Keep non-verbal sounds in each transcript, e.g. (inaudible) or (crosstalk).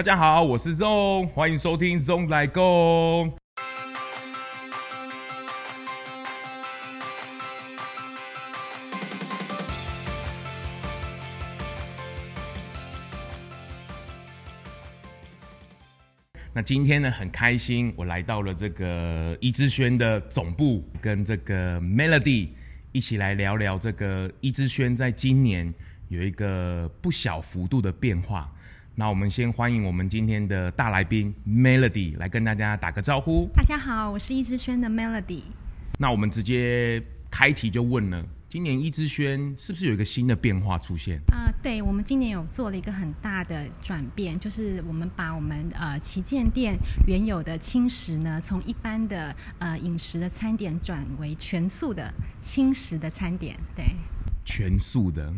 大家好，我是 ZONG，欢迎收听 ZONG 咙来共。那今天呢，很开心，我来到了这个一之轩的总部，跟这个 Melody 一起来聊聊这个一之轩在今年有一个不小幅度的变化。那我们先欢迎我们今天的大来宾 Melody 来跟大家打个招呼。大家好，我是易之轩的 Melody。那我们直接开题就问了。今年一之轩是不是有一个新的变化出现？啊、呃，对，我们今年有做了一个很大的转变，就是我们把我们呃旗舰店原有的轻食呢，从一般的呃饮食的餐点转为全素的轻食的餐点。对，全素的，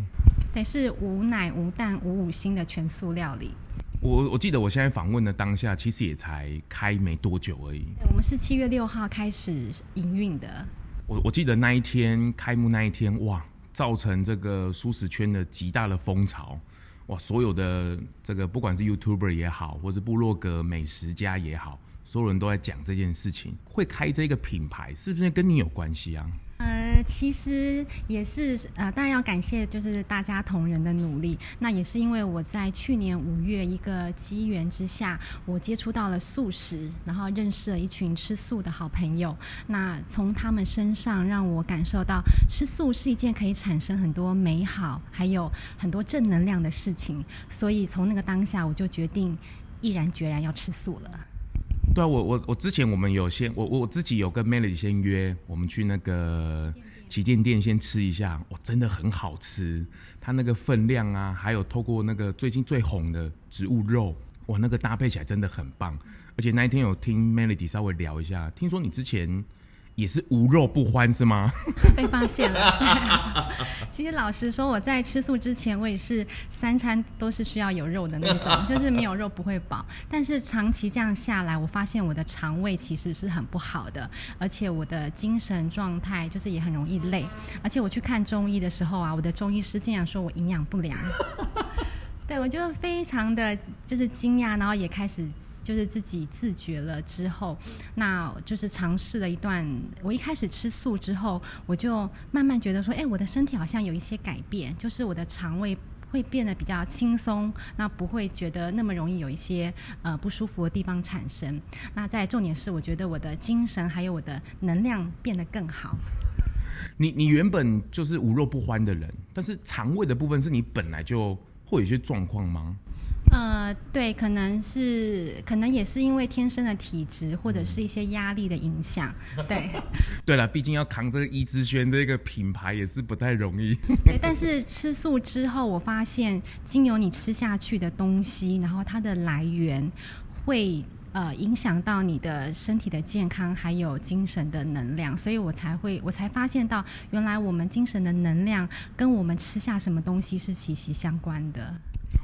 对，是无奶、无蛋、无五星的全素料理。我我记得我现在访问的当下，其实也才开没多久而已。对，我们是七月六号开始营运的。我我记得那一天开幕那一天，哇，造成这个素食圈的极大的风潮，哇，所有的这个不管是 YouTuber 也好，或是部落格美食家也好，所有人都在讲这件事情。会开这个品牌，是不是跟你有关系啊？其实也是呃，当然要感谢就是大家同仁的努力。那也是因为我在去年五月一个机缘之下，我接触到了素食，然后认识了一群吃素的好朋友。那从他们身上让我感受到，吃素是一件可以产生很多美好，还有很多正能量的事情。所以从那个当下，我就决定毅然决然要吃素了。对啊，我我我之前我们有先我我自己有跟 Melody 先约，我们去那个旗舰店先吃一下，哇，真的很好吃，它那个分量啊，还有透过那个最近最红的植物肉，哇，那个搭配起来真的很棒，而且那一天有听 Melody 稍微聊一下，听说你之前。也是无肉不欢是吗？(laughs) 被发现了。(laughs) 其实老实说，我在吃素之前，我也是三餐都是需要有肉的那种，(laughs) 就是没有肉不会饱。但是长期这样下来，我发现我的肠胃其实是很不好的，而且我的精神状态就是也很容易累。而且我去看中医的时候啊，我的中医师竟然说我营养不良。对，我就非常的就是惊讶，然后也开始。就是自己自觉了之后，那就是尝试了一段。我一开始吃素之后，我就慢慢觉得说，哎，我的身体好像有一些改变，就是我的肠胃会变得比较轻松，那不会觉得那么容易有一些呃不舒服的地方产生。那在重点是，我觉得我的精神还有我的能量变得更好。你你原本就是无肉不欢的人，但是肠胃的部分是你本来就会有一些状况吗？呃，对，可能是，可能也是因为天生的体质，或者是一些压力的影响。(laughs) 对，(laughs) 对了，毕竟要扛这个一之轩这个品牌也是不太容易。(laughs) 对，但是吃素之后，我发现经由你吃下去的东西，然后它的来源会呃影响到你的身体的健康，还有精神的能量，所以我才会，我才发现到原来我们精神的能量跟我们吃下什么东西是息息相关的。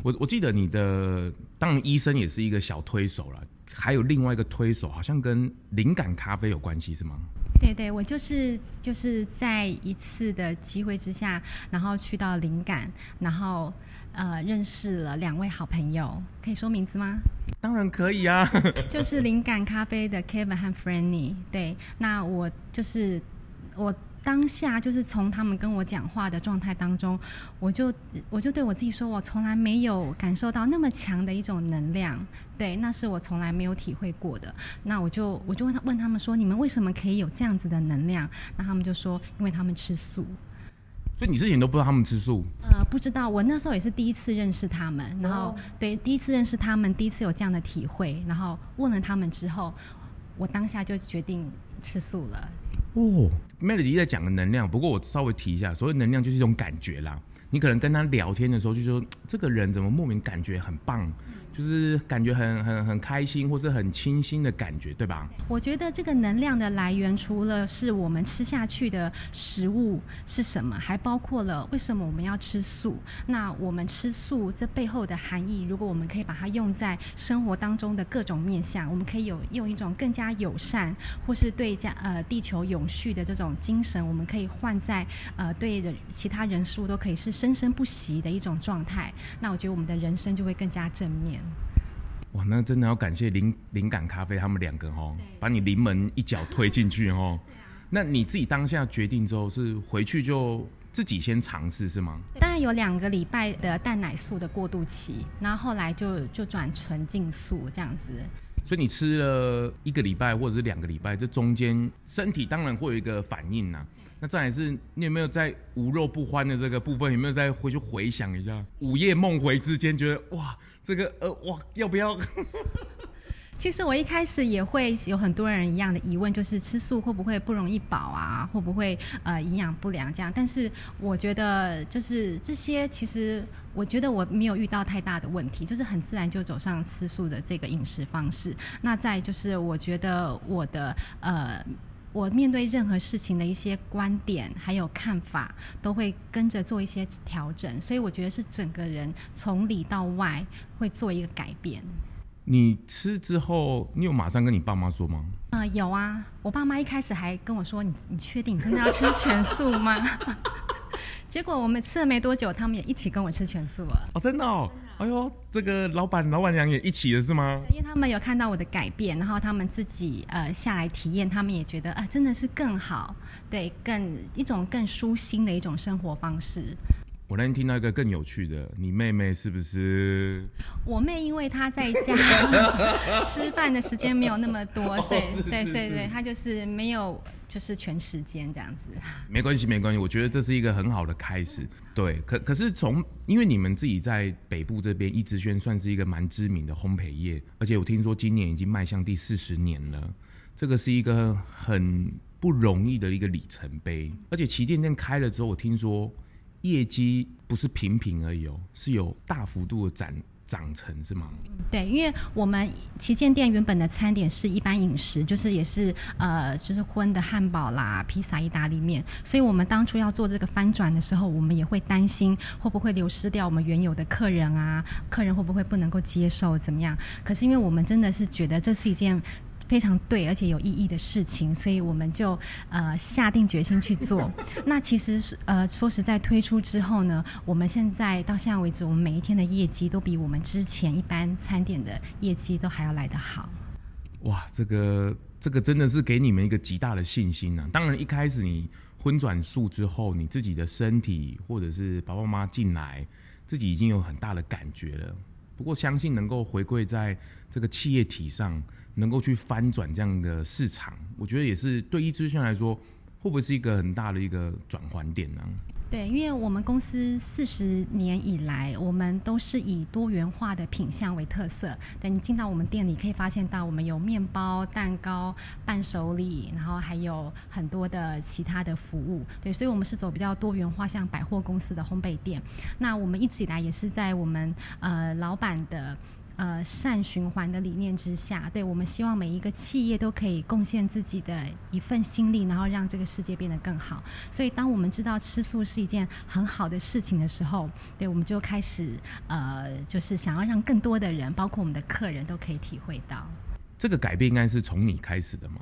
我我记得你的，当然医生也是一个小推手了，还有另外一个推手，好像跟灵感咖啡有关系，是吗？对对，我就是就是在一次的机会之下，然后去到灵感，然后呃认识了两位好朋友，可以说名字吗？当然可以啊，(laughs) 就是灵感咖啡的 Kevin 和 Franny。对，那我就是我。当下就是从他们跟我讲话的状态当中，我就我就对我自己说，我从来没有感受到那么强的一种能量，对，那是我从来没有体会过的。那我就我就问他问他们说，你们为什么可以有这样子的能量？那他们就说，因为他们吃素。所以你之前都不知道他们吃素？呃，不知道。我那时候也是第一次认识他们，然后对第一次认识他们，第一次有这样的体会，然后问了他们之后，我当下就决定吃素了。哦，Melody 在讲的能量，不过我稍微提一下，所谓能量就是一种感觉啦。你可能跟他聊天的时候，就说这个人怎么莫名感觉很棒。就是感觉很很很开心，或是很清新的感觉，对吧？我觉得这个能量的来源，除了是我们吃下去的食物是什么，还包括了为什么我们要吃素。那我们吃素这背后的含义，如果我们可以把它用在生活当中的各种面向，我们可以有用一种更加友善，或是对家呃地球永续的这种精神，我们可以换在呃对人其他人事物都可以是生生不息的一种状态。那我觉得我们的人生就会更加正面。哇，那真的要感谢灵灵感咖啡他们两个哦，把你临门一脚推进去哦。那你自己当下决定之后，是回去就自己先尝试是吗？当然有两个礼拜的蛋奶素的过渡期，然后后来就就转纯净素这样子。所以你吃了一个礼拜或者是两个礼拜，这中间身体当然会有一个反应呐、啊。那再来是，你有没有在无肉不欢的这个部分，有没有再回去回想一下，午夜梦回之间觉得哇，这个呃哇要不要？(laughs) 其实我一开始也会有很多人一样的疑问，就是吃素会不会不容易饱啊？会不会呃营养不良这样？但是我觉得就是这些，其实我觉得我没有遇到太大的问题，就是很自然就走上吃素的这个饮食方式。那再就是我觉得我的呃，我面对任何事情的一些观点还有看法，都会跟着做一些调整。所以我觉得是整个人从里到外会做一个改变。你吃之后，你有马上跟你爸妈说吗？呃，有啊，我爸妈一开始还跟我说：“你你确定你真的要吃全素吗？” (laughs) 结果我们吃了没多久，他们也一起跟我吃全素了。哦，真的哦，哎呦，这个老板老板娘也一起了是吗？因为他们有看到我的改变，然后他们自己呃下来体验，他们也觉得啊、呃，真的是更好，对，更一种更舒心的一种生活方式。我那天听到一个更有趣的，你妹妹是不是？我妹因为她在家 (laughs) 吃饭的时间没有那么多，所以对对对，她就是没有就是全时间这样子。没关系没关系，我觉得这是一个很好的开始。对，可可是从因为你们自己在北部这边，一直轩算是一个蛮知名的烘焙业，而且我听说今年已经迈向第四十年了，这个是一个很不容易的一个里程碑。而且旗舰店开了之后，我听说。业绩不是平平而已哦，是有大幅度的涨涨成，是吗？对，因为我们旗舰店原本的餐点是一般饮食，就是也是呃，就是荤的汉堡啦、披萨、意大利面，所以我们当初要做这个翻转的时候，我们也会担心会不会流失掉我们原有的客人啊，客人会不会不能够接受怎么样？可是因为我们真的是觉得这是一件。非常对，而且有意义的事情，所以我们就呃下定决心去做。(laughs) 那其实是呃说实在推出之后呢，我们现在到现在为止，我们每一天的业绩都比我们之前一般餐点的业绩都还要来得好。哇，这个这个真的是给你们一个极大的信心呐、啊！当然一开始你荤转素之后，你自己的身体或者是爸爸妈妈进来，自己已经有很大的感觉了。不过相信能够回归在这个企业体上。能够去翻转这样的市场，我觉得也是对一之轩来说，会不会是一个很大的一个转换点呢？对，因为我们公司四十年以来，我们都是以多元化的品项为特色。等你进到我们店里，可以发现到我们有面包、蛋糕、伴手礼，然后还有很多的其他的服务。对，所以我们是走比较多元化，像百货公司的烘焙店。那我们一直以来也是在我们呃老板的。呃，善循环的理念之下，对，我们希望每一个企业都可以贡献自己的一份心力，然后让这个世界变得更好。所以，当我们知道吃素是一件很好的事情的时候，对，我们就开始呃，就是想要让更多的人，包括我们的客人都可以体会到。这个改变应该是从你开始的吗？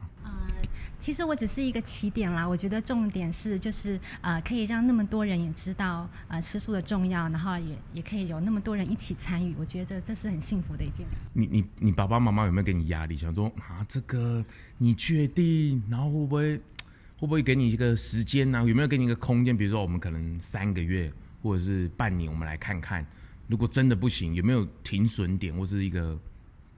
其实我只是一个起点啦，我觉得重点是就是呃，可以让那么多人也知道呃吃素的重要，然后也也可以有那么多人一起参与，我觉得这这是很幸福的一件事。你你你爸爸妈妈有没有给你压力，想说啊这个你确定，然后会不会会不会给你一个时间呢、啊？有没有给你一个空间？比如说我们可能三个月或者是半年，我们来看看，如果真的不行，有没有停损点，或是一个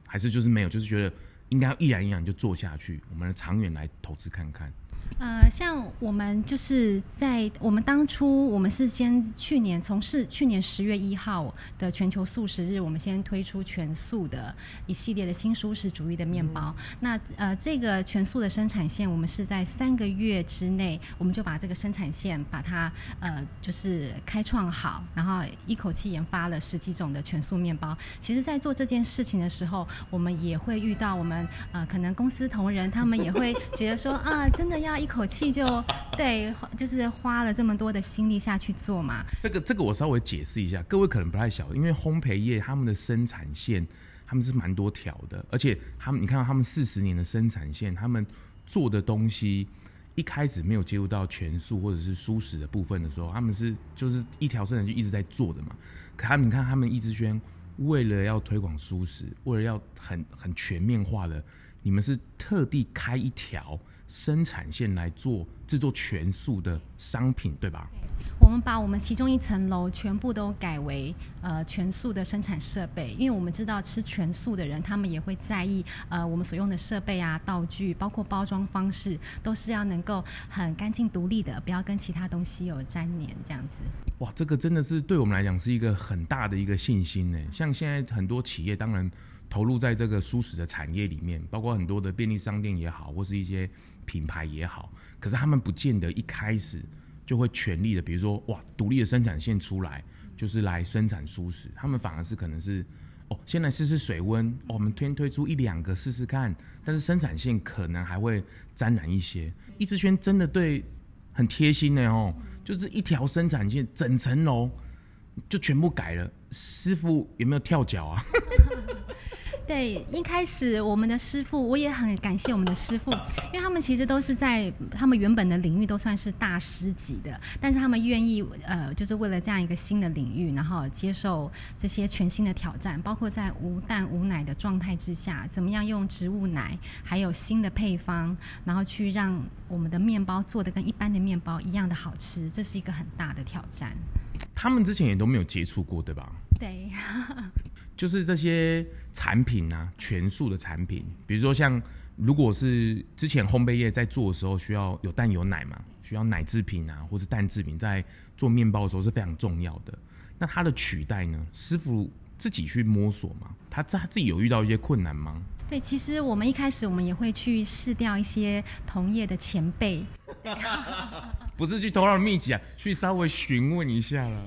还是就是没有，就是觉得。应该要一然一然就做下去，我们长远来投资看看。呃，像我们就是在我们当初，我们是先去年从事去年十月一号的全球素食日，我们先推出全素的一系列的新素食主义的面包。嗯、那呃，这个全素的生产线，我们是在三个月之内，我们就把这个生产线把它呃就是开创好，然后一口气研发了十几种的全素面包。其实，在做这件事情的时候，我们也会遇到我们呃可能公司同仁，他们也会觉得说啊，真的要一。一口气就 (laughs) 对，就是花了这么多的心力下去做嘛。这个这个我稍微解释一下，各位可能不太晓得，因为烘焙业他们的生产线他们是蛮多条的，而且他们你看到他们四十年的生产线，他们做的东西一开始没有接入到全素或者是蔬食的部分的时候，他们是就是一条生产线一直在做的嘛。可他们你看他们一之轩为了要推广蔬食，为了要很很全面化的，你们是特地开一条生产线来做制作全素的商品，对吧？我们把我们其中一层楼全部都改为呃全素的生产设备，因为我们知道吃全素的人，他们也会在意呃我们所用的设备啊、道具，包括包装方式，都是要能够很干净独立的，不要跟其他东西有粘连这样子。哇，这个真的是对我们来讲是一个很大的一个信心呢。像现在很多企业，当然投入在这个蔬食的产业里面，包括很多的便利商店也好，或是一些品牌也好，可是他们不见得一开始。就会全力的，比如说哇，独立的生产线出来，就是来生产舒适。他们反而是可能是哦，先来试试水温，哦，我们推推出一两个试试看。但是生产线可能还会沾染一些。一志轩真的对很贴心的哦，就是一条生产线整层楼就全部改了。师傅有没有跳脚啊？(laughs) 对，一开始我们的师傅，我也很感谢我们的师傅，因为他们其实都是在他们原本的领域都算是大师级的，但是他们愿意呃，就是为了这样一个新的领域，然后接受这些全新的挑战，包括在无蛋无奶的状态之下，怎么样用植物奶，还有新的配方，然后去让我们的面包做的跟一般的面包一样的好吃，这是一个很大的挑战。他们之前也都没有接触过，对吧？对。就是这些产品啊，全素的产品，比如说像，如果是之前烘焙业在做的时候，需要有蛋有奶嘛，需要奶制品啊，或是蛋制品，在做面包的时候是非常重要的。那它的取代呢？师傅自己去摸索嘛，他他自己有遇到一些困难吗？对，其实我们一开始我们也会去试掉一些同业的前辈。(laughs) 不是去偷他的秘籍啊，去稍微询问一下了。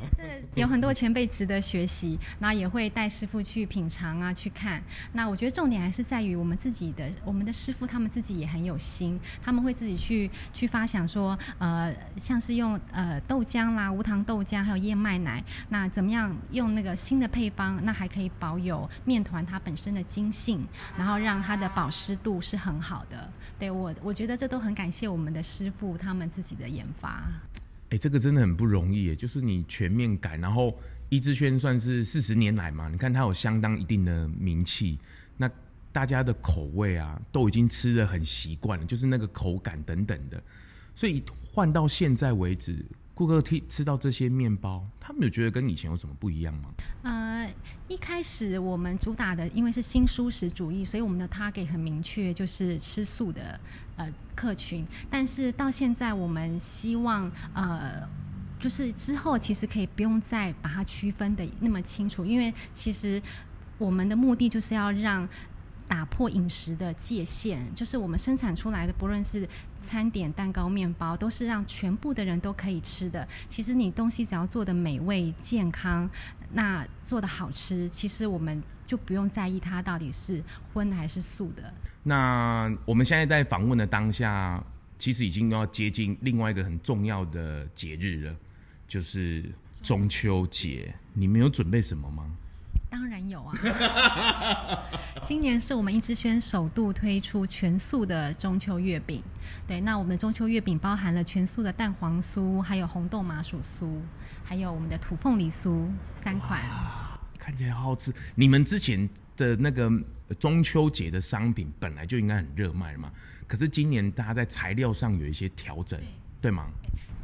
有很多前辈值得学习，那也会带师傅去品尝啊，去看。那我觉得重点还是在于我们自己的，我们的师傅他们自己也很有心，他们会自己去去发想说，呃，像是用呃豆浆啦、无糖豆浆，还有燕麦奶，那怎么样用那个新的配方，那还可以保有面团它本身的筋性，然后让它的保湿度是很好的。对我，我觉得这都很感谢我们的师傅他们自己的研发。哎，这个真的很不容易，就是你全面改，然后一之轩算是四十年来嘛，你看它有相当一定的名气，那大家的口味啊都已经吃得很习惯了，就是那个口感等等的，所以换到现在为止。顾客吃吃到这些面包，他们有觉得跟以前有什么不一样吗？呃，一开始我们主打的，因为是新舒食主义，所以我们的 target 很明确，就是吃素的呃客群。但是到现在，我们希望呃，就是之后其实可以不用再把它区分的那么清楚，因为其实我们的目的就是要让。打破饮食的界限，就是我们生产出来的，不论是餐点、蛋糕、面包，都是让全部的人都可以吃的。其实你东西只要做的美味、健康，那做的好吃，其实我们就不用在意它到底是荤还是素的。那我们现在在访问的当下，其实已经要接近另外一个很重要的节日了，就是中秋节。你们有准备什么吗？当然有啊！(laughs) 今年是我们一之轩首度推出全素的中秋月饼。对，那我们的中秋月饼包含了全素的蛋黄酥，还有红豆麻薯酥，还有我们的土凤梨酥三款。看起来好好吃！你们之前的那个中秋节的商品本来就应该很热卖了嘛？可是今年大家在材料上有一些调整，对，对吗？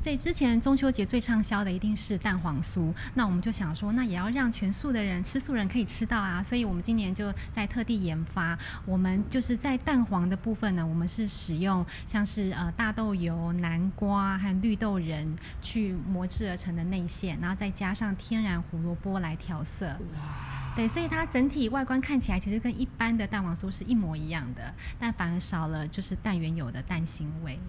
所以之前中秋节最畅销的一定是蛋黄酥，那我们就想说，那也要让全素的人吃素人可以吃到啊，所以我们今年就在特地研发，我们就是在蛋黄的部分呢，我们是使用像是呃大豆油、南瓜还有绿豆仁去磨制而成的内馅，然后再加上天然胡萝卜来调色。哇！对，所以它整体外观看起来其实跟一般的蛋黄酥是一模一样的，但反而少了就是蛋原有的蛋腥味。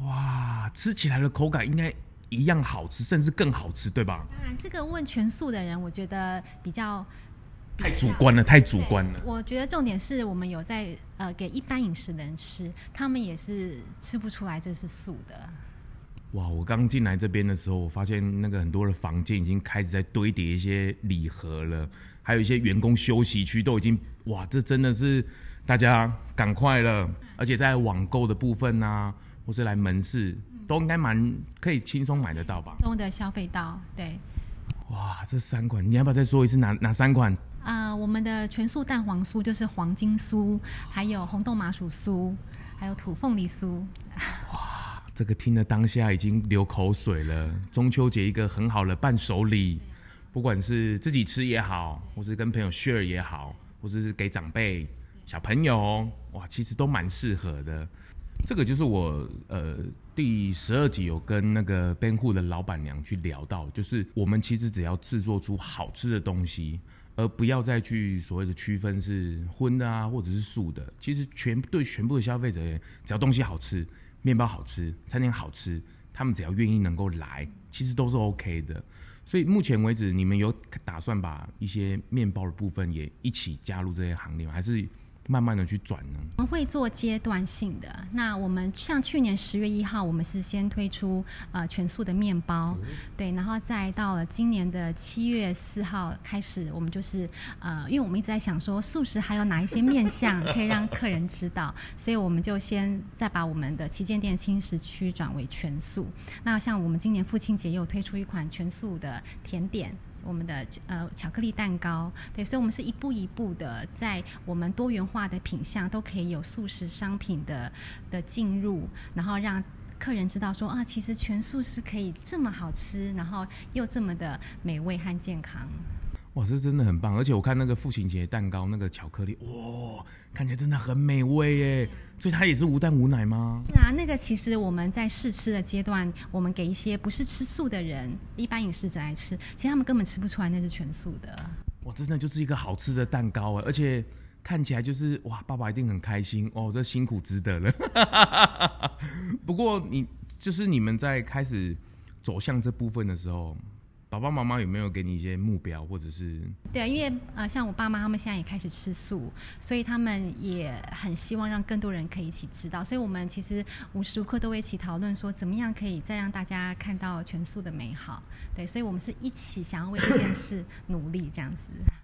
哇，吃起来的口感应该一样好吃，甚至更好吃，对吧？当然，这个问全素的人，我觉得比较，太主观了，太主观了。我觉得重点是我们有在呃给一般饮食的人吃，他们也是吃不出来这是素的。哇，我刚进来这边的时候，我发现那个很多的房间已经开始在堆叠一些礼盒了，还有一些员工休息区都已经哇，这真的是大家赶快了，而且在网购的部分呢、啊。或是来门市，都应该蛮可以轻松买得到吧？轻松的消费到，对。哇，这三款你要不要再说一次哪哪三款？啊、呃，我们的全素蛋黄酥就是黄金酥，还有红豆麻薯酥，还有土凤梨酥。哇，这个听了当下已经流口水了。中秋节一个很好的伴手礼，不管是自己吃也好，或是跟朋友 share 也好，或者是给长辈、小朋友，哇，其实都蛮适合的。这个就是我呃第十二集有跟那个 BankHood 的老板娘去聊到，就是我们其实只要制作出好吃的东西。而不要再去所谓的区分是荤的啊，或者是素的。其实全对全部的消费者，只要东西好吃，面包好吃，餐厅好吃，他们只要愿意能够来，其实都是 OK 的。所以目前为止，你们有打算把一些面包的部分也一起加入这些行列吗？还是？慢慢的去转呢，我们会做阶段性的。那我们像去年十月一号，我们是先推出呃全素的面包，嗯、对，然后再到了今年的七月四号开始，我们就是呃，因为我们一直在想说素食还有哪一些面向可以让客人知道，所以我们就先再把我们的旗舰店轻食区转为全素。那像我们今年父亲节又推出一款全素的甜点。我们的呃巧克力蛋糕，对，所以我们是一步一步的，在我们多元化的品相都可以有素食商品的的进入，然后让客人知道说啊，其实全素食可以这么好吃，然后又这么的美味和健康。哇，这真的很棒！而且我看那个父亲节蛋糕，那个巧克力，哇，看起来真的很美味耶。所以它也是无蛋无奶吗？是啊，那个其实我们在试吃的阶段，我们给一些不是吃素的人，一般饮食者来吃，其实他们根本吃不出来那是全素的。哇，真的就是一个好吃的蛋糕啊！而且看起来就是哇，爸爸一定很开心哦，这辛苦值得了。(laughs) 不过你就是你们在开始走向这部分的时候。爸爸妈妈有没有给你一些目标，或者是？对，因为呃，像我爸妈他们现在也开始吃素，所以他们也很希望让更多人可以一起知道。所以我们其实无时无刻都会一起讨论说，怎么样可以再让大家看到全素的美好。对，所以我们是一起想要为这件事努力这样子。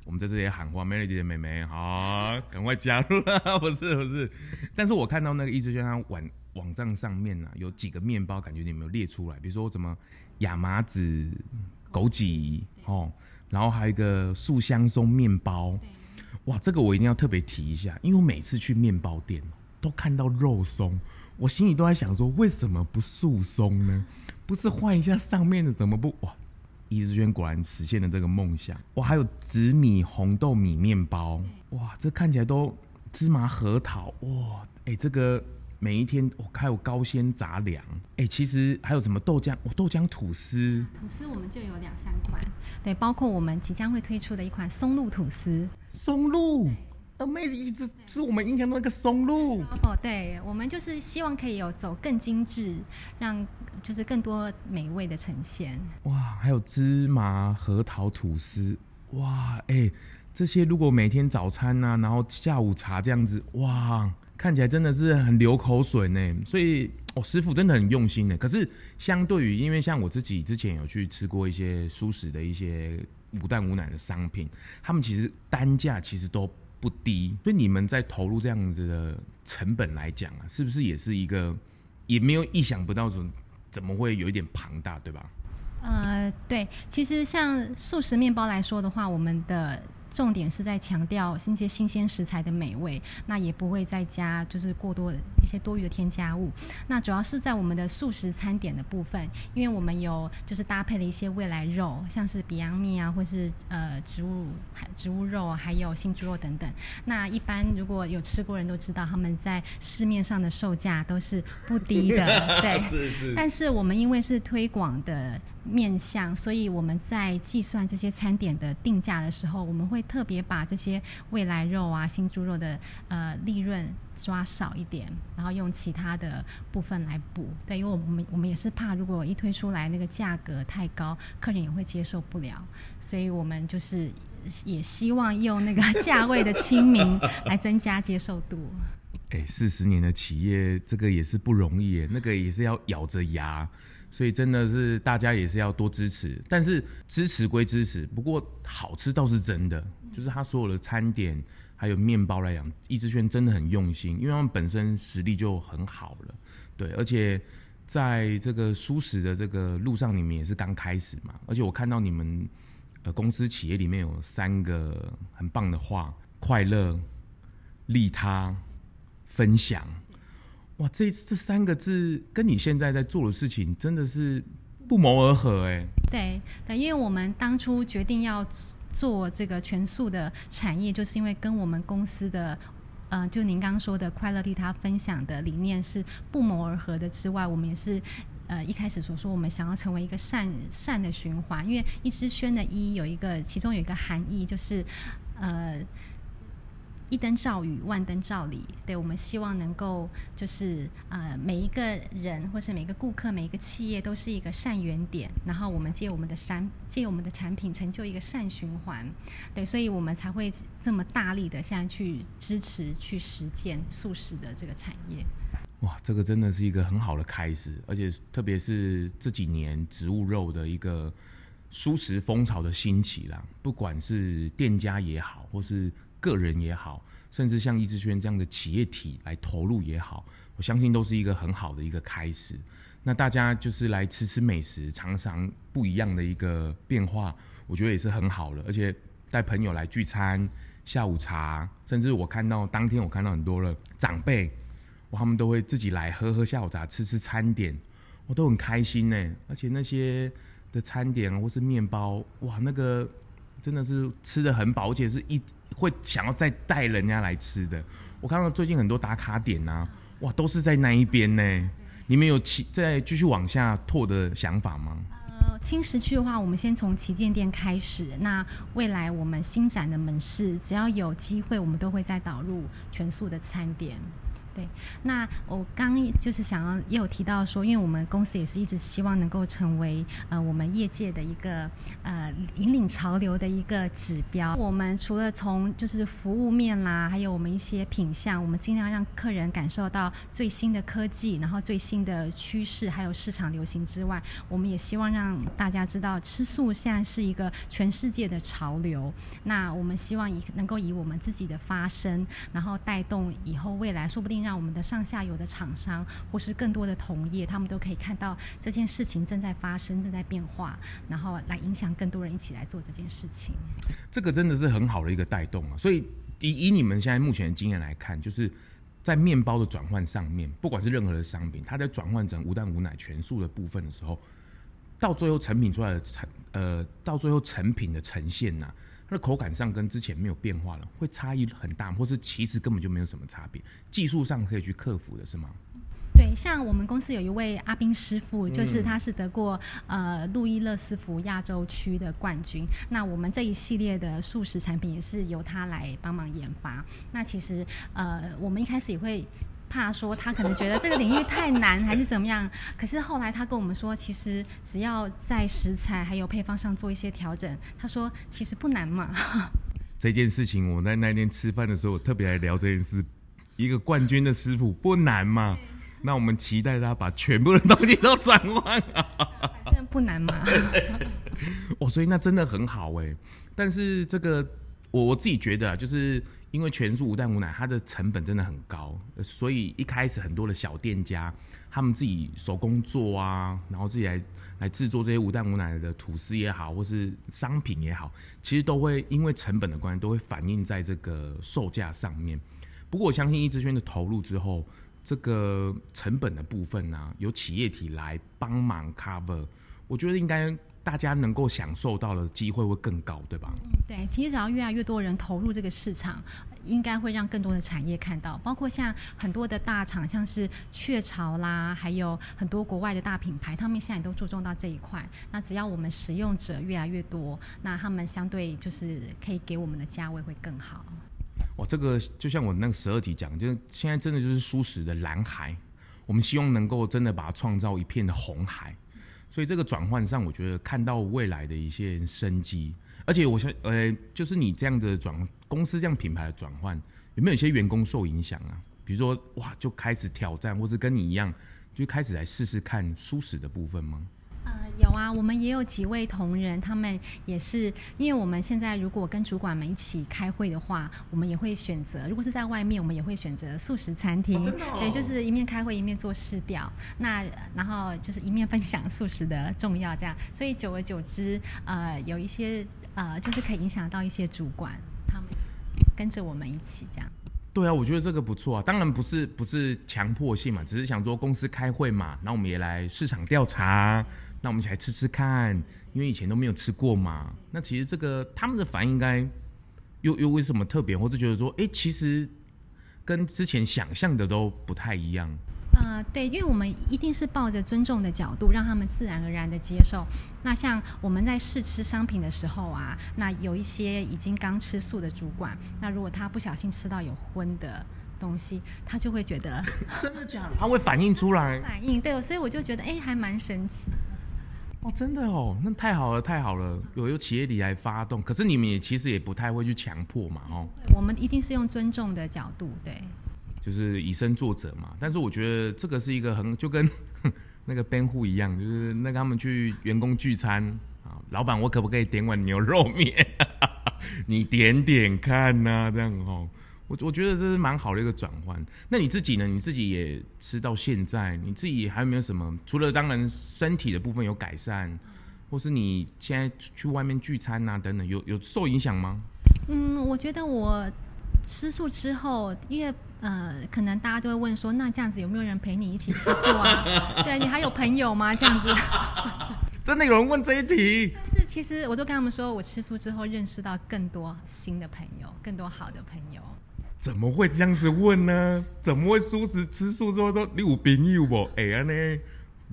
我们在这里喊话，Melody 的妹妹，好，赶快加入啦。(laughs) 不是不是，但是我看到那个一直就像网网站上面呢、啊，有几个面包，感觉你有没有列出来？比如说什么亚麻籽。枸杞哦，然后还有一个素香松面包，哇，这个我一定要特别提一下，因为我每次去面包店都看到肉松，我心里都在想说，为什么不素松呢？不是换一下上面的怎么不？哇，伊之轩果然实现了这个梦想，哇，还有紫米红豆米面包，哇，这看起来都芝麻核桃，哇，哎，这个。每一天，我、哦、还有高纤杂粮，哎，其实还有什么豆浆，哦，豆浆吐司，吐司我们就有两三款，对，包括我们即将会推出的一款松露吐司，松露，Amazing，一直是我们印象中那个松露，哦，对，我们就是希望可以有走更精致，让就是更多美味的呈现。哇，还有芝麻核桃吐司，哇，哎，这些如果每天早餐啊，然后下午茶这样子，哇。看起来真的是很流口水呢，所以哦，师傅真的很用心呢。可是相对于，因为像我自己之前有去吃过一些素食的一些无蛋无奶的商品，他们其实单价其实都不低。所以你们在投入这样子的成本来讲啊，是不是也是一个也没有意想不到怎怎么会有一点庞大，对吧？呃，对，其实像素食面包来说的话，我们的。重点是在强调一些新鲜食材的美味，那也不会再加就是过多的一些多余的添加物。那主要是在我们的素食餐点的部分，因为我们有就是搭配了一些未来肉，像是 Beyond Meat 啊，或是呃植物植物肉，还有新猪肉等等。那一般如果有吃过人都知道，他们在市面上的售价都是不低的，(laughs) 对。是是。但是我们因为是推广的。面向，所以我们在计算这些餐点的定价的时候，我们会特别把这些未来肉啊、新猪肉的呃利润抓少一点，然后用其他的部分来补。对，因为我们我们也是怕，如果一推出来那个价格太高，客人也会接受不了，所以我们就是也希望用那个价位的亲民来增加接受度。哎，四十年的企业，这个也是不容易，那个也是要咬着牙。所以真的是大家也是要多支持，但是支持归支持，不过好吃倒是真的。就是他所有的餐点还有面包来讲，易之轩真的很用心，因为他们本身实力就很好了，对，而且在这个蔬食的这个路上，你们也是刚开始嘛。而且我看到你们呃公司企业里面有三个很棒的话：快乐、利他、分享。哇，这这三个字跟你现在在做的事情真的是不谋而合哎。对对，因为我们当初决定要做这个全素的产业，就是因为跟我们公司的，呃，就您刚说的快乐利他分享的理念是不谋而合的之外，我们也是呃一开始所说，我们想要成为一个善善的循环，因为一支轩的“一”有一个，其中有一个含义就是，呃。一灯照雨，万灯照礼。对，我们希望能够就是呃，每一个人或是每个顾客、每一个企业都是一个善缘点，然后我们借我们的产借我们的产品成就一个善循环。对，所以我们才会这么大力的现在去支持、去实践素食的这个产业。哇，这个真的是一个很好的开始，而且特别是这几年植物肉的一个素食风潮的兴起啦，不管是店家也好，或是个人也好，甚至像易志轩这样的企业体来投入也好，我相信都是一个很好的一个开始。那大家就是来吃吃美食，尝尝不一样的一个变化，我觉得也是很好的。而且带朋友来聚餐、下午茶，甚至我看到当天我看到很多的长辈，哇，他们都会自己来喝喝下午茶、吃吃餐点，我都很开心呢。而且那些的餐点或是面包，哇，那个真的是吃的很饱，而且是一。会想要再带人家来吃的，我看到最近很多打卡点呐、啊，哇，都是在那一边呢。你们有其再继续往下拓的想法吗？呃，轻食区的话，我们先从旗舰店开始。那未来我们新展的门市，只要有机会，我们都会再导入全素的餐点。对，那我刚就是想要也有提到说，因为我们公司也是一直希望能够成为呃我们业界的一个呃引领潮流的一个指标。我们除了从就是服务面啦，还有我们一些品相，我们尽量让客人感受到最新的科技，然后最新的趋势，还有市场流行之外，我们也希望让大家知道吃素现在是一个全世界的潮流。那我们希望以能够以我们自己的发声，然后带动以后未来说不定。让让我们的上下游的厂商，或是更多的同业，他们都可以看到这件事情正在发生、正在变化，然后来影响更多人一起来做这件事情。这个真的是很好的一个带动啊！所以以以你们现在目前的经验来看，就是在面包的转换上面，不管是任何的商品，它在转换成无蛋无奶全素的部分的时候，到最后成品出来的成呃，到最后成品的呈现呐、那口感上跟之前没有变化了，会差异很大，或是其实根本就没有什么差别，技术上可以去克服的是吗？对，像我们公司有一位阿斌师傅，就是他是得过呃路易勒斯福亚洲区的冠军。那我们这一系列的素食产品也是由他来帮忙研发。那其实呃我们一开始也会。怕说他可能觉得这个领域太难，还是怎么样？(laughs) 可是后来他跟我们说，其实只要在食材还有配方上做一些调整，他说其实不难嘛。(laughs) 这件事情我在那天吃饭的时候，我特别来聊这件事。一个冠军的师傅不难嘛？那我们期待他把全部的东西都转换啊。真的不难嘛？(laughs) 哦，所以那真的很好哎。但是这个我我自己觉得啊，就是。因为全素无蛋无奶，它的成本真的很高，所以一开始很多的小店家，他们自己手工做啊，然后自己来来制作这些无蛋无奶的吐司也好，或是商品也好，其实都会因为成本的关系，都会反映在这个售价上面。不过我相信易之轩的投入之后，这个成本的部分呢、啊，由企业体来帮忙 cover，我觉得应该。大家能够享受到的机会会更高，对吧？嗯，对，其实只要越来越多人投入这个市场，应该会让更多的产业看到，包括像很多的大厂，像是雀巢啦，还有很多国外的大品牌，他们现在都注重到这一块。那只要我们使用者越来越多，那他们相对就是可以给我们的价位会更好。哇，这个就像我那个十二集讲，就是现在真的就是舒适的蓝海，我们希望能够真的把它创造一片的红海。所以这个转换上，我觉得看到未来的一些生机，而且我想，呃，就是你这样的转公司这样品牌的转换，有没有一些员工受影响啊？比如说，哇，就开始挑战，或是跟你一样，就开始来试试看舒适的部分吗？呃，有啊，我们也有几位同仁，他们也是，因为我们现在如果跟主管们一起开会的话，我们也会选择，如果是在外面，我们也会选择素食餐厅，哦哦、对，就是一面开会一面做市调，那然后就是一面分享素食的重要，这样，所以久而久之，呃，有一些呃，就是可以影响到一些主管，他们跟着我们一起这样。对啊，我觉得这个不错啊。当然不是不是强迫性嘛，只是想说公司开会嘛，那我们也来市场调查，那我们一起来吃吃看，因为以前都没有吃过嘛。那其实这个他们的反应应该又又为什么特别，或者觉得说，哎，其实跟之前想象的都不太一样。呃，对，因为我们一定是抱着尊重的角度，让他们自然而然的接受。那像我们在试吃商品的时候啊，那有一些已经刚吃素的主管，那如果他不小心吃到有荤的东西，他就会觉得 (laughs) 真的假的？他会反应出来？(laughs) 反应对，所以我就觉得哎，还蛮神奇。哦，真的哦，那太好了，太好了，有由企业里来发动，可是你们也其实也不太会去强迫嘛，哦。我们一定是用尊重的角度，对。就是以身作则嘛，但是我觉得这个是一个很就跟 (laughs) 那个辩护一样，就是那个他们去员工聚餐啊，老板我可不可以点碗牛肉面？(laughs) 你点点看呐、啊，这样哦，我我觉得这是蛮好的一个转换。那你自己呢？你自己也吃到现在，你自己还有没有什么？除了当然身体的部分有改善，或是你现在去外面聚餐啊等等，有有受影响吗？嗯，我觉得我。吃素之后，因为呃，可能大家都会问说，那这样子有没有人陪你一起吃素啊？(laughs) 对，你还有朋友吗？这样子，(laughs) 真的有人问这一题？(laughs) 但是其实我都跟他们说，我吃素之后认识到更多新的朋友，更多好的朋友。怎么会这样子问呢？怎么会素食吃素之后都你有朋友不？哎呀呢？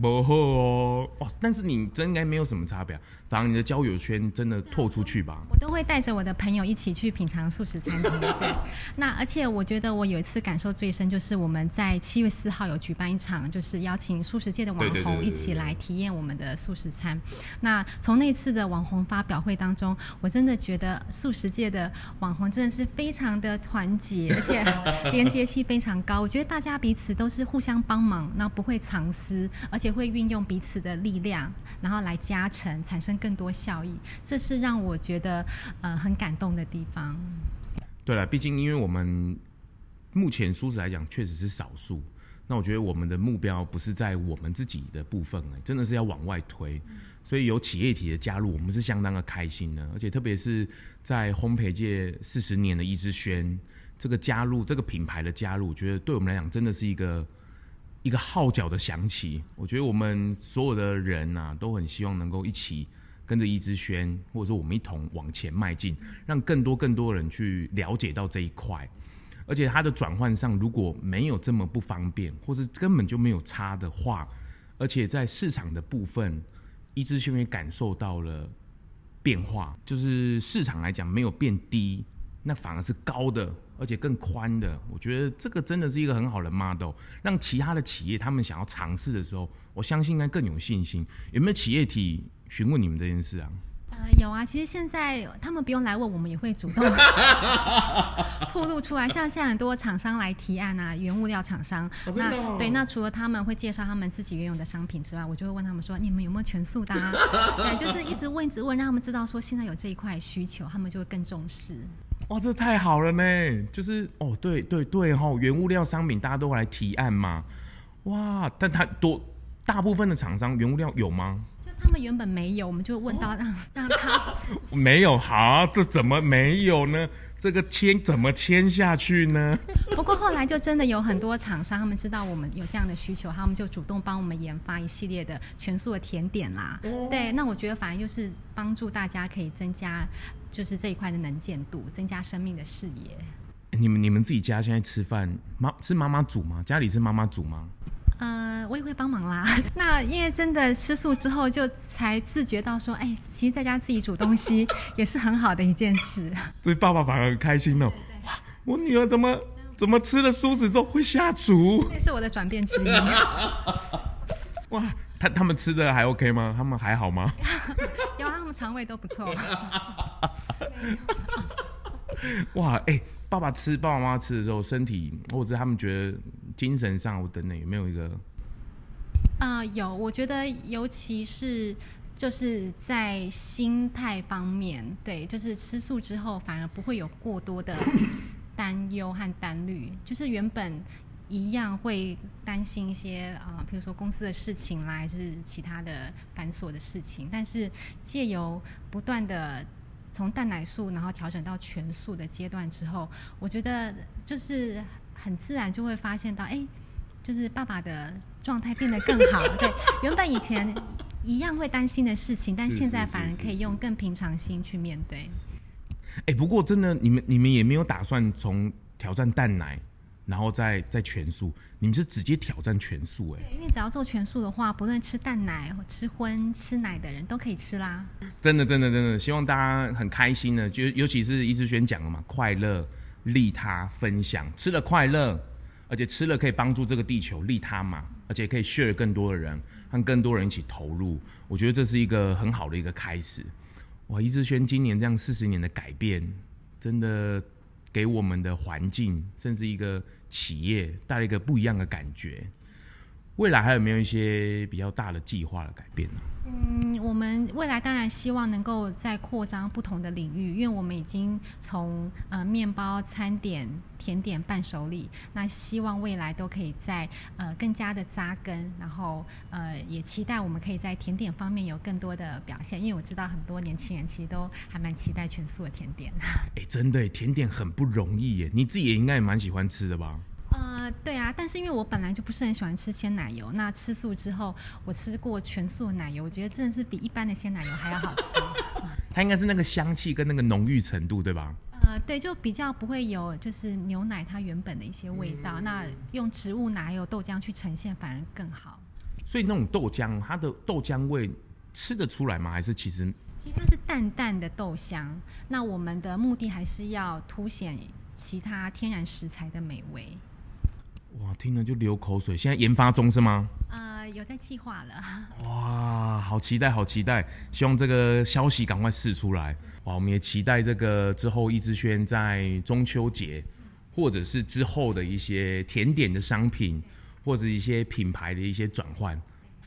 不好哦，哦，但是你真应该没有什么差别，正你的交友圈真的拓出去吧。我都会带着我的朋友一起去品尝素食餐厅。对，那而且我觉得我有一次感受最深，就是我们在七月四号有举办一场，就是邀请素食界的网红一起来体验我们的素食餐。那从那次的网红发表会当中，我真的觉得素食界的网红真的是非常的团结，而且 (laughs) 连接性非常高。我觉得大家彼此都是互相帮忙，那不会藏私，而且。会运用彼此的力量，然后来加成，产生更多效益，这是让我觉得呃很感动的地方。对了，毕竟因为我们目前舒适来讲确实是少数，那我觉得我们的目标不是在我们自己的部分，真的是要往外推，所以有企业体的加入，我们是相当的开心的，而且特别是在烘焙界四十年的一之轩这个加入，这个品牌的加入，我觉得对我们来讲真的是一个。一个号角的响起，我觉得我们所有的人呐、啊，都很希望能够一起跟着一之轩，或者说我们一同往前迈进，让更多更多人去了解到这一块。而且它的转换上如果没有这么不方便，或是根本就没有差的话，而且在市场的部分，一之轩也感受到了变化，就是市场来讲没有变低。那反而是高的，而且更宽的。我觉得这个真的是一个很好的 model，让其他的企业他们想要尝试的时候，我相信应该更有信心。有没有企业体询问你们这件事啊？呃，有啊。其实现在他们不用来问，我们也会主动 (laughs) 铺露出来。像现在很多厂商来提案啊，原物料厂商，哦、那、哦、对，那除了他们会介绍他们自己原有的商品之外，我就会问他们说：你们有没有全素的啊？(laughs) 对，就是一直问，一直问，让他们知道说现在有这一块需求，他们就会更重视。哇，这太好了呢！就是哦，对对对哈、哦，原物料商品大家都来提案嘛。哇，但他多大部分的厂商原物料有吗？原本没有，我们就问到让、哦、让他 (laughs) 没有，好，这怎么没有呢？这个签怎么签下去呢？(laughs) 不过后来就真的有很多厂商，他们知道我们有这样的需求，他们就主动帮我们研发一系列的全素的甜点啦。哦、对，那我觉得反而就是帮助大家可以增加。就是这一块的能见度，增加生命的视野。你们你们自己家现在吃饭，妈是妈妈煮吗？家里是妈妈煮吗？呃，我也会帮忙啦。(laughs) 那因为真的吃素之后，就才自觉到说，哎，其实在家自己煮东西 (laughs) 也是很好的一件事。(laughs) 所以爸爸反而很开心哦。哇，我女儿怎么怎么吃了素食之后会下厨？这是我的转变之一。哇，他他们吃的还 OK 吗？他们还好吗？有啊，他们肠胃都不错。哇，哎、欸，爸爸吃，爸爸妈妈吃的时候，身体或者他们觉得精神上我等等有没有一个？啊、有，我觉得尤其是就是在心态方面，对，就是吃素之后反而不会有过多的担忧和担虑，就是原本。一样会担心一些啊，比如说公司的事情啦，还是其他的繁琐的事情。但是借由不断的从蛋奶素，然后调整到全素的阶段之后，我觉得就是很自然就会发现到，哎，就是爸爸的状态变得更好。对，原本以前一样会担心的事情，但现在反而可以用更平常心去面对。哎，不过真的，你们你们也没有打算从挑战蛋奶，然后再再全素，你们是直接挑战全素哎？对，因为只要做全素的话，不论吃蛋奶、吃荤、吃奶的人都可以吃啦。真的，真的，真的，希望大家很开心的，就尤其是一志轩讲了嘛，快乐、利他、分享，吃了快乐，而且吃了可以帮助这个地球利他嘛，而且可以 share 更多的人，和更多人一起投入，我觉得这是一个很好的一个开始。哇，一志轩今年这样四十年的改变，真的给我们的环境，甚至一个企业带来一个不一样的感觉。未来还有没有一些比较大的计划的改变呢？嗯，我们未来当然希望能够再扩张不同的领域，因为我们已经从呃面包、餐点、甜点、伴手礼，那希望未来都可以在呃更加的扎根，然后呃也期待我们可以在甜点方面有更多的表现，因为我知道很多年轻人其实都还蛮期待全素的甜点。哎，真的，甜点很不容易耶，你自己也应该也蛮喜欢吃的吧？呃，对啊，但是因为我本来就不是很喜欢吃鲜奶油，那吃素之后，我吃过全素的奶油，我觉得真的是比一般的鲜奶油还要好吃。(laughs) 它应该是那个香气跟那个浓郁程度，对吧？呃，对，就比较不会有就是牛奶它原本的一些味道，嗯、那用植物奶油豆浆去呈现反而更好。所以那种豆浆，它的豆浆味吃得出来吗？还是其实？其实它是淡淡的豆香，那我们的目的还是要凸显其他天然食材的美味。哇，听了就流口水。现在研发中是吗？呃，有在计划了。(laughs) 哇，好期待，好期待！希望这个消息赶快释出来。哇，我们也期待这个之后，易之轩在中秋节，或者是之后的一些甜点的商品，或者一些品牌的一些转换，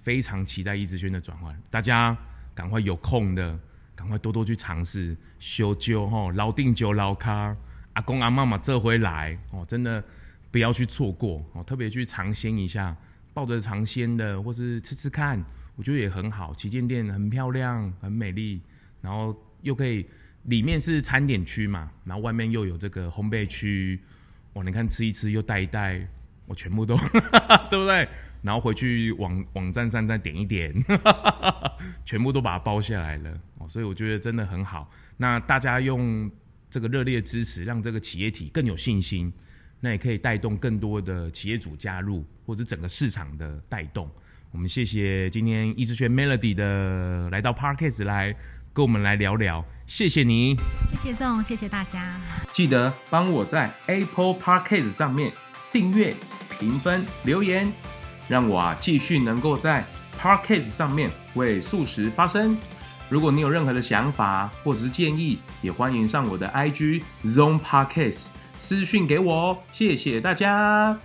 非常期待易之轩的转换。大家赶快有空的，赶快多多去尝试。修旧吼，老定酒老咖，阿公阿妈嘛这回来哦，真的。不要去错过哦，特别去尝鲜一下，抱着尝鲜的，或是吃吃看，我觉得也很好。旗舰店很漂亮，很美丽，然后又可以里面是餐点区嘛，然后外面又有这个烘焙区，哇，你看吃一吃又带一带，我全部都，(laughs) 对不对？然后回去网网站上再点一点，(laughs) 全部都把它包下来了哦，所以我觉得真的很好。那大家用这个热烈支持，让这个企业体更有信心。那也可以带动更多的企业主加入，或者整个市场的带动。我们谢谢今天一志轩 Melody 的来到 Parkes 来跟我们来聊聊，谢谢你，谢谢宋，谢谢大家。记得帮我在 Apple Podcast 上面订阅、评分、留言，让我啊继续能够在 Podcast 上面为素食发声。如果你有任何的想法或者是建议，也欢迎上我的 IG Zone Podcast。私讯给我，谢谢大家。